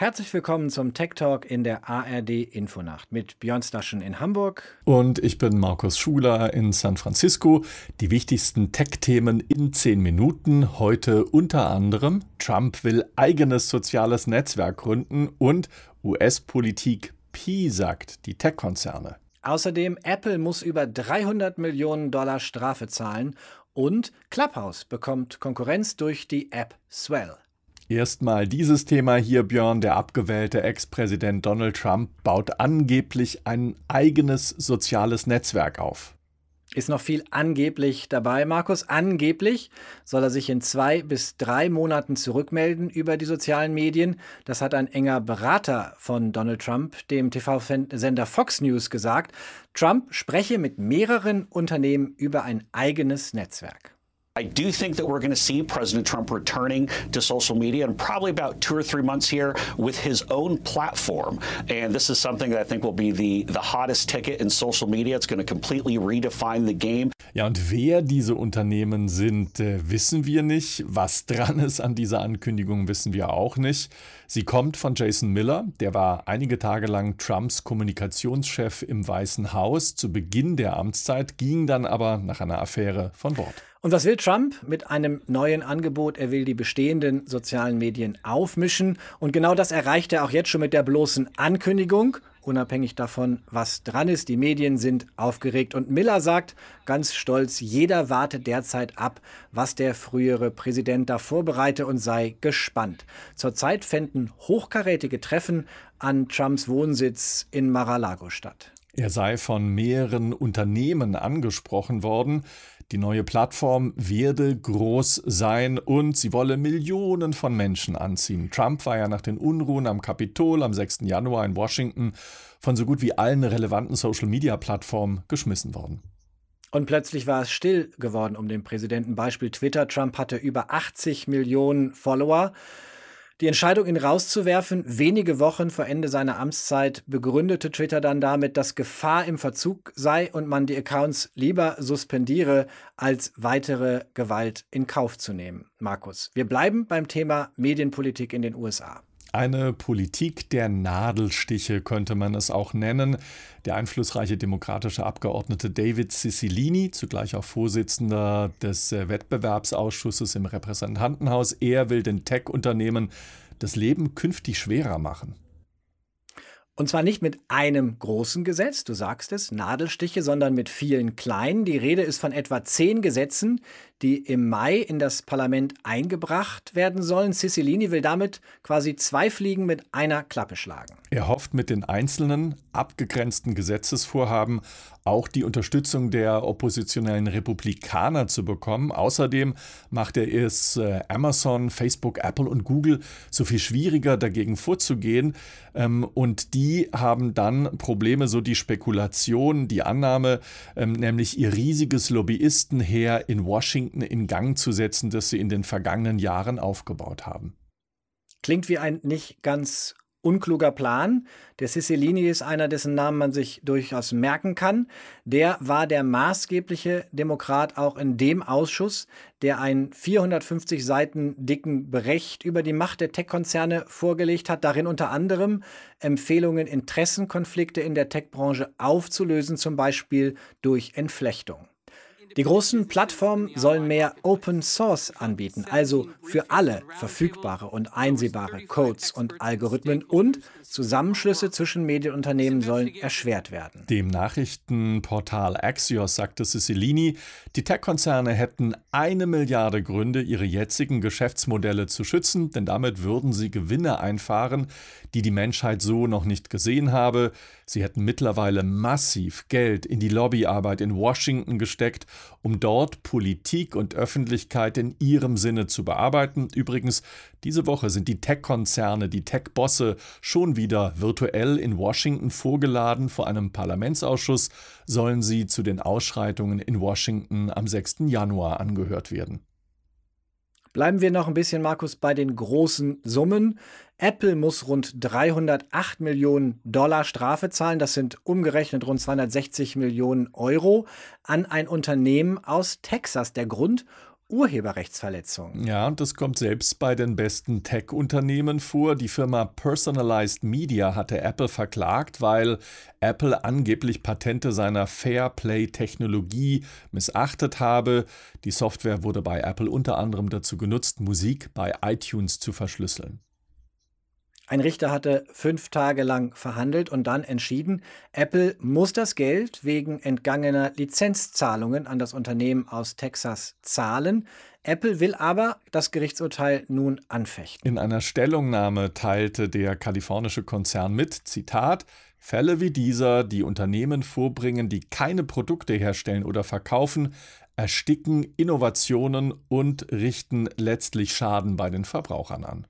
Herzlich willkommen zum Tech Talk in der ARD Infonacht mit Björn Staschen in Hamburg. Und ich bin Markus Schuler in San Francisco. Die wichtigsten Tech-Themen in zehn Minuten. Heute unter anderem: Trump will eigenes soziales Netzwerk gründen und US-Politik Pi sagt die Tech-Konzerne. Außerdem: Apple muss über 300 Millionen Dollar Strafe zahlen und Clubhouse bekommt Konkurrenz durch die App Swell. Erstmal dieses Thema hier, Björn. Der abgewählte Ex-Präsident Donald Trump baut angeblich ein eigenes soziales Netzwerk auf. Ist noch viel angeblich dabei, Markus. Angeblich soll er sich in zwei bis drei Monaten zurückmelden über die sozialen Medien. Das hat ein enger Berater von Donald Trump dem TV-Sender Fox News gesagt. Trump spreche mit mehreren Unternehmen über ein eigenes Netzwerk. I do think that we're going to see President Trump returning to social media in probably about two or three months here with his own platform. And this is something that I think will be the, the hottest ticket in social media. It's going to completely redefine the game. Ja, und wer diese Unternehmen sind, äh, wissen wir nicht. Was dran ist an dieser Ankündigung, wissen wir auch nicht. Sie kommt von Jason Miller, der war einige Tage lang Trumps Kommunikationschef im Weißen Haus zu Beginn der Amtszeit, ging dann aber nach einer Affäre von Bord. Und was will Trump mit einem neuen Angebot? Er will die bestehenden sozialen Medien aufmischen. Und genau das erreicht er auch jetzt schon mit der bloßen Ankündigung, unabhängig davon, was dran ist. Die Medien sind aufgeregt. Und Miller sagt ganz stolz, jeder wartet derzeit ab, was der frühere Präsident da vorbereite und sei gespannt. Zurzeit fänden hochkarätige Treffen an Trumps Wohnsitz in Mar-a-Lago statt. Er sei von mehreren Unternehmen angesprochen worden. Die neue Plattform werde groß sein und sie wolle Millionen von Menschen anziehen. Trump war ja nach den Unruhen am Kapitol am 6. Januar in Washington von so gut wie allen relevanten Social-Media-Plattformen geschmissen worden. Und plötzlich war es still geworden um den Präsidenten. Beispiel Twitter. Trump hatte über 80 Millionen Follower. Die Entscheidung, ihn rauszuwerfen, wenige Wochen vor Ende seiner Amtszeit, begründete Twitter dann damit, dass Gefahr im Verzug sei und man die Accounts lieber suspendiere, als weitere Gewalt in Kauf zu nehmen. Markus, wir bleiben beim Thema Medienpolitik in den USA. Eine Politik der Nadelstiche könnte man es auch nennen. Der einflussreiche demokratische Abgeordnete David Cicilline, zugleich auch Vorsitzender des äh, Wettbewerbsausschusses im Repräsentantenhaus, er will den Tech-Unternehmen das Leben künftig schwerer machen. Und zwar nicht mit einem großen Gesetz, du sagst es, Nadelstiche, sondern mit vielen kleinen. Die Rede ist von etwa zehn Gesetzen, die im Mai in das Parlament eingebracht werden sollen. Cicilline will damit quasi zwei Fliegen mit einer Klappe schlagen. Er hofft mit den einzelnen abgegrenzten Gesetzesvorhaben auch die Unterstützung der oppositionellen Republikaner zu bekommen. Außerdem macht er es äh, Amazon, Facebook, Apple und Google so viel schwieriger dagegen vorzugehen. Ähm, und die haben dann Probleme, so die Spekulation, die Annahme, ähm, nämlich ihr riesiges Lobbyistenheer in Washington Washington in Gang zu setzen, das sie in den vergangenen Jahren aufgebaut haben. Klingt wie ein nicht ganz unkluger Plan. Der Cicilline ist einer, dessen Namen man sich durchaus merken kann. Der war der maßgebliche Demokrat auch in dem Ausschuss, der einen 450 Seiten dicken Bericht über die Macht der Tech-Konzerne vorgelegt hat, darin unter anderem Empfehlungen, Interessenkonflikte in der Tech-Branche aufzulösen, zum Beispiel durch Entflechtung. Die großen Plattformen sollen mehr Open Source anbieten, also für alle verfügbare und einsehbare Codes und Algorithmen und Zusammenschlüsse zwischen Medienunternehmen sollen erschwert werden. Dem Nachrichtenportal Axios sagte Cicilline, die Tech-Konzerne hätten eine Milliarde Gründe, ihre jetzigen Geschäftsmodelle zu schützen, denn damit würden sie Gewinne einfahren, die die Menschheit so noch nicht gesehen habe. Sie hätten mittlerweile massiv Geld in die Lobbyarbeit in Washington gesteckt, um dort Politik und Öffentlichkeit in ihrem Sinne zu bearbeiten. Übrigens, diese Woche sind die Tech-Konzerne, die Tech-Bosse schon wieder virtuell in Washington vorgeladen. Vor einem Parlamentsausschuss sollen sie zu den Ausschreitungen in Washington am 6. Januar angehört werden. Bleiben wir noch ein bisschen, Markus, bei den großen Summen. Apple muss rund 308 Millionen Dollar Strafe zahlen, das sind umgerechnet rund 260 Millionen Euro, an ein Unternehmen aus Texas. Der Grund, Urheberrechtsverletzungen. Ja, und das kommt selbst bei den besten Tech-Unternehmen vor. Die Firma Personalized Media hatte Apple verklagt, weil Apple angeblich Patente seiner Fairplay-Technologie missachtet habe. Die Software wurde bei Apple unter anderem dazu genutzt, Musik bei iTunes zu verschlüsseln. Ein Richter hatte fünf Tage lang verhandelt und dann entschieden, Apple muss das Geld wegen entgangener Lizenzzahlungen an das Unternehmen aus Texas zahlen. Apple will aber das Gerichtsurteil nun anfechten. In einer Stellungnahme teilte der kalifornische Konzern mit, Zitat, Fälle wie dieser, die Unternehmen vorbringen, die keine Produkte herstellen oder verkaufen, ersticken Innovationen und richten letztlich Schaden bei den Verbrauchern an.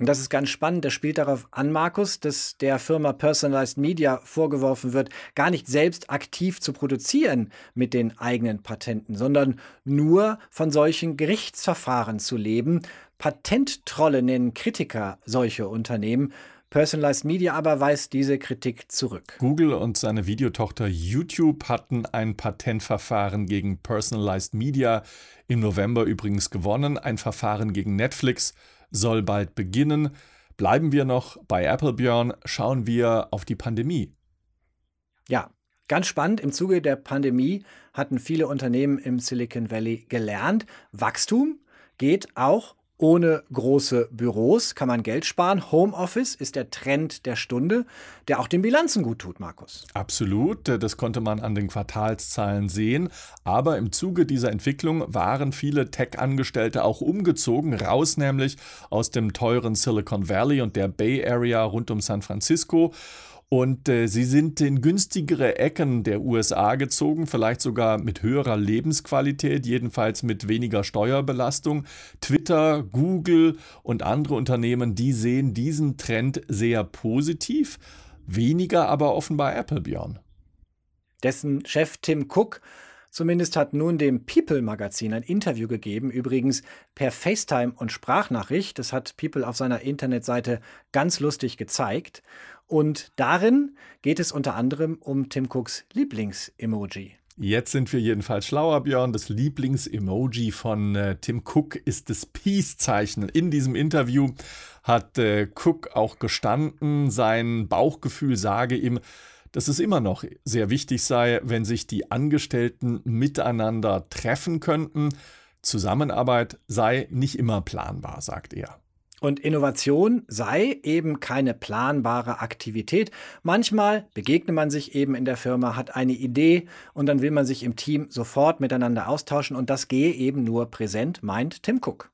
Das ist ganz spannend. Der spielt darauf an, Markus, dass der Firma Personalized Media vorgeworfen wird, gar nicht selbst aktiv zu produzieren mit den eigenen Patenten, sondern nur von solchen Gerichtsverfahren zu leben. Patenttrolle nennen Kritiker solche Unternehmen. Personalized Media aber weist diese Kritik zurück. Google und seine Videotochter YouTube hatten ein Patentverfahren gegen Personalized Media im November übrigens gewonnen, ein Verfahren gegen Netflix soll bald beginnen. Bleiben wir noch bei Apple Björn, schauen wir auf die Pandemie. Ja, ganz spannend. Im Zuge der Pandemie hatten viele Unternehmen im Silicon Valley gelernt, Wachstum geht auch ohne große Büros kann man Geld sparen. Homeoffice ist der Trend der Stunde, der auch den Bilanzen gut tut, Markus. Absolut, das konnte man an den Quartalszahlen sehen. Aber im Zuge dieser Entwicklung waren viele Tech-Angestellte auch umgezogen, raus nämlich aus dem teuren Silicon Valley und der Bay Area rund um San Francisco. Und äh, sie sind in günstigere Ecken der USA gezogen, vielleicht sogar mit höherer Lebensqualität, jedenfalls mit weniger Steuerbelastung. Twitter, Google und andere Unternehmen, die sehen diesen Trend sehr positiv, weniger aber offenbar Apple, Björn. Dessen Chef Tim Cook Zumindest hat nun dem People Magazin ein Interview gegeben, übrigens per FaceTime und Sprachnachricht. Das hat People auf seiner Internetseite ganz lustig gezeigt. Und darin geht es unter anderem um Tim Cooks Lieblings-Emoji. Jetzt sind wir jedenfalls schlauer, Björn. Das Lieblings-Emoji von äh, Tim Cook ist das Peace-Zeichen. In diesem Interview hat äh, Cook auch gestanden, sein Bauchgefühl sage ihm, dass es immer noch sehr wichtig sei, wenn sich die Angestellten miteinander treffen könnten. Zusammenarbeit sei nicht immer planbar, sagt er. Und Innovation sei eben keine planbare Aktivität. Manchmal begegnet man sich eben in der Firma, hat eine Idee und dann will man sich im Team sofort miteinander austauschen und das gehe eben nur präsent, meint Tim Cook.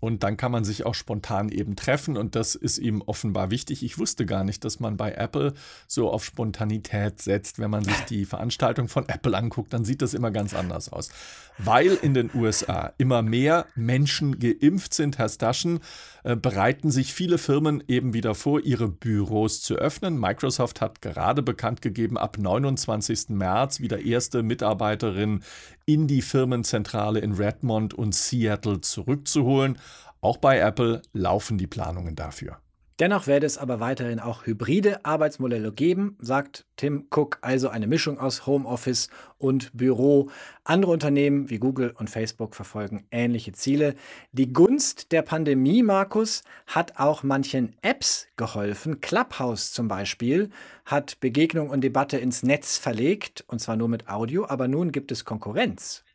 Und dann kann man sich auch spontan eben treffen und das ist ihm offenbar wichtig. Ich wusste gar nicht, dass man bei Apple so auf Spontanität setzt. Wenn man sich die Veranstaltung von Apple anguckt, dann sieht das immer ganz anders aus. Weil in den USA immer mehr Menschen geimpft sind, Herr Staschen, äh, bereiten sich viele Firmen eben wieder vor, ihre Büros zu öffnen. Microsoft hat gerade bekannt gegeben, ab 29. März wieder erste Mitarbeiterin in die Firmenzentrale in Redmond und Seattle zurückzuholen. Auch bei Apple laufen die Planungen dafür. Dennoch werde es aber weiterhin auch hybride Arbeitsmodelle geben, sagt Tim Cook, also eine Mischung aus Homeoffice und Büro. Andere Unternehmen wie Google und Facebook verfolgen ähnliche Ziele. Die Gunst der Pandemie, Markus, hat auch manchen Apps geholfen. Clubhouse zum Beispiel hat Begegnung und Debatte ins Netz verlegt, und zwar nur mit Audio, aber nun gibt es Konkurrenz.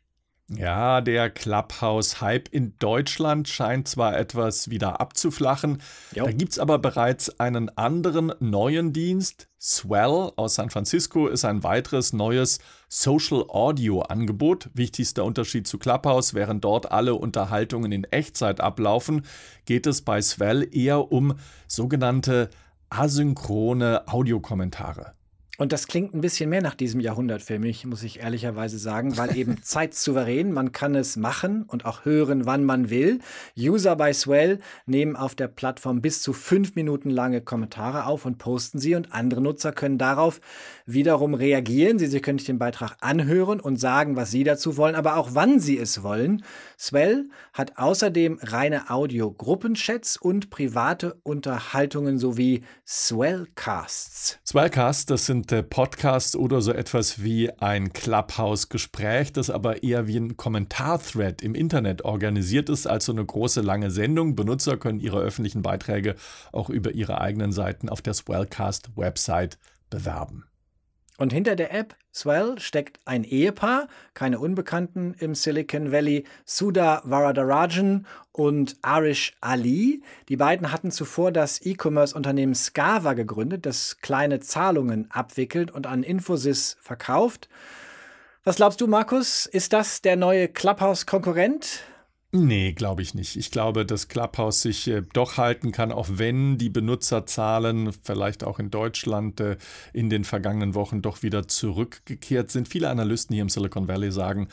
Ja, der Clubhouse-Hype in Deutschland scheint zwar etwas wieder abzuflachen, jo. da gibt es aber bereits einen anderen neuen Dienst. Swell aus San Francisco ist ein weiteres neues Social Audio-Angebot. Wichtigster Unterschied zu Clubhouse, während dort alle Unterhaltungen in Echtzeit ablaufen, geht es bei Swell eher um sogenannte asynchrone Audiokommentare. Und das klingt ein bisschen mehr nach diesem Jahrhundert für mich, muss ich ehrlicherweise sagen, weil eben zeitsouverän, man kann es machen und auch hören, wann man will. User bei Swell nehmen auf der Plattform bis zu fünf Minuten lange Kommentare auf und posten sie und andere Nutzer können darauf wiederum reagieren. Sie, sie können sich den Beitrag anhören und sagen, was sie dazu wollen, aber auch wann sie es wollen. Swell hat außerdem reine Audio-Gruppenchats und private Unterhaltungen sowie Swellcasts. Swellcasts, das sind Art äh, Podcast oder so etwas wie ein Clubhouse-Gespräch, das aber eher wie ein Kommentar-Thread im Internet organisiert ist, als so eine große lange Sendung. Benutzer können ihre öffentlichen Beiträge auch über ihre eigenen Seiten auf der Swellcast-Website bewerben. Und hinter der App Swell steckt ein Ehepaar, keine Unbekannten im Silicon Valley, Sudha Varadarajan und Arish Ali. Die beiden hatten zuvor das E-Commerce-Unternehmen Scava gegründet, das kleine Zahlungen abwickelt und an Infosys verkauft. Was glaubst du, Markus? Ist das der neue Clubhouse-Konkurrent? Nee, glaube ich nicht. Ich glaube, dass Clubhouse sich äh, doch halten kann, auch wenn die Benutzerzahlen vielleicht auch in Deutschland äh, in den vergangenen Wochen doch wieder zurückgekehrt sind. Viele Analysten hier im Silicon Valley sagen,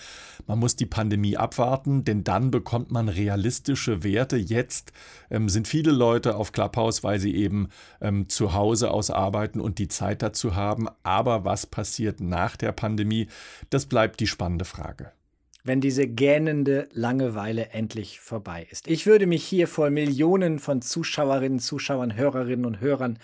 man muss die Pandemie abwarten, denn dann bekommt man realistische Werte. Jetzt ähm, sind viele Leute auf Clubhouse, weil sie eben ähm, zu Hause aus arbeiten und die Zeit dazu haben. Aber was passiert nach der Pandemie? Das bleibt die spannende Frage wenn diese gähnende Langeweile endlich vorbei ist. Ich würde mich hier vor Millionen von Zuschauerinnen, Zuschauern, Hörerinnen und Hörern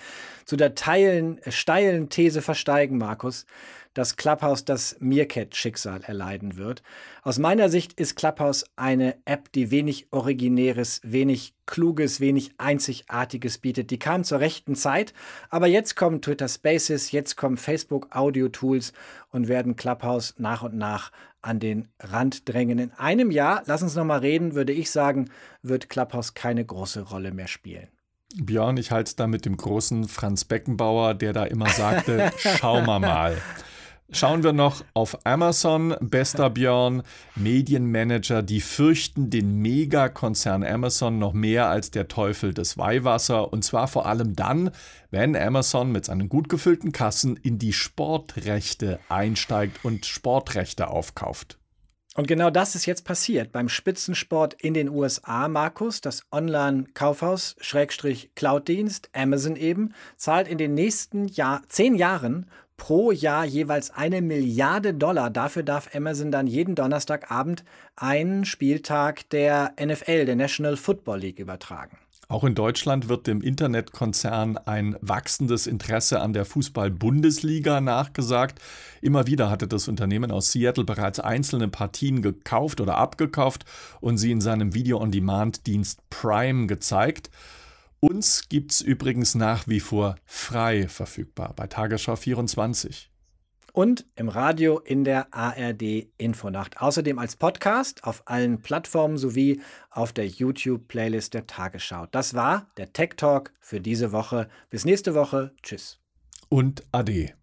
zu der teilen, steilen These versteigen, Markus, dass Clubhouse das Meerkat-Schicksal erleiden wird. Aus meiner Sicht ist Clubhouse eine App, die wenig Originäres, wenig Kluges, wenig Einzigartiges bietet. Die kam zur rechten Zeit, aber jetzt kommen Twitter Spaces, jetzt kommen Facebook Audio Tools und werden Clubhouse nach und nach an den Rand drängen. In einem Jahr, lass uns noch mal reden, würde ich sagen, wird Clubhouse keine große Rolle mehr spielen. Björn, ich halte es da mit dem großen Franz Beckenbauer, der da immer sagte, schauen wir mal. Schauen wir noch auf Amazon, bester Björn, Medienmanager, die fürchten den Megakonzern Amazon noch mehr als der Teufel des Weihwasser und zwar vor allem dann, wenn Amazon mit seinen gut gefüllten Kassen in die Sportrechte einsteigt und Sportrechte aufkauft. Und genau das ist jetzt passiert beim Spitzensport in den USA, Markus. Das Online-Kaufhaus, Schrägstrich Cloud-Dienst, Amazon eben, zahlt in den nächsten Jahr, zehn Jahren pro Jahr jeweils eine Milliarde Dollar. Dafür darf Amazon dann jeden Donnerstagabend einen Spieltag der NFL, der National Football League, übertragen. Auch in Deutschland wird dem Internetkonzern ein wachsendes Interesse an der Fußball-Bundesliga nachgesagt. Immer wieder hatte das Unternehmen aus Seattle bereits einzelne Partien gekauft oder abgekauft und sie in seinem Video-on-Demand-Dienst Prime gezeigt. Uns gibt es übrigens nach wie vor frei verfügbar bei Tagesschau 24. Und im Radio in der ARD Infonacht. Außerdem als Podcast auf allen Plattformen sowie auf der YouTube-Playlist der Tagesschau. Das war der Tech Talk für diese Woche. Bis nächste Woche. Tschüss. Und Ade.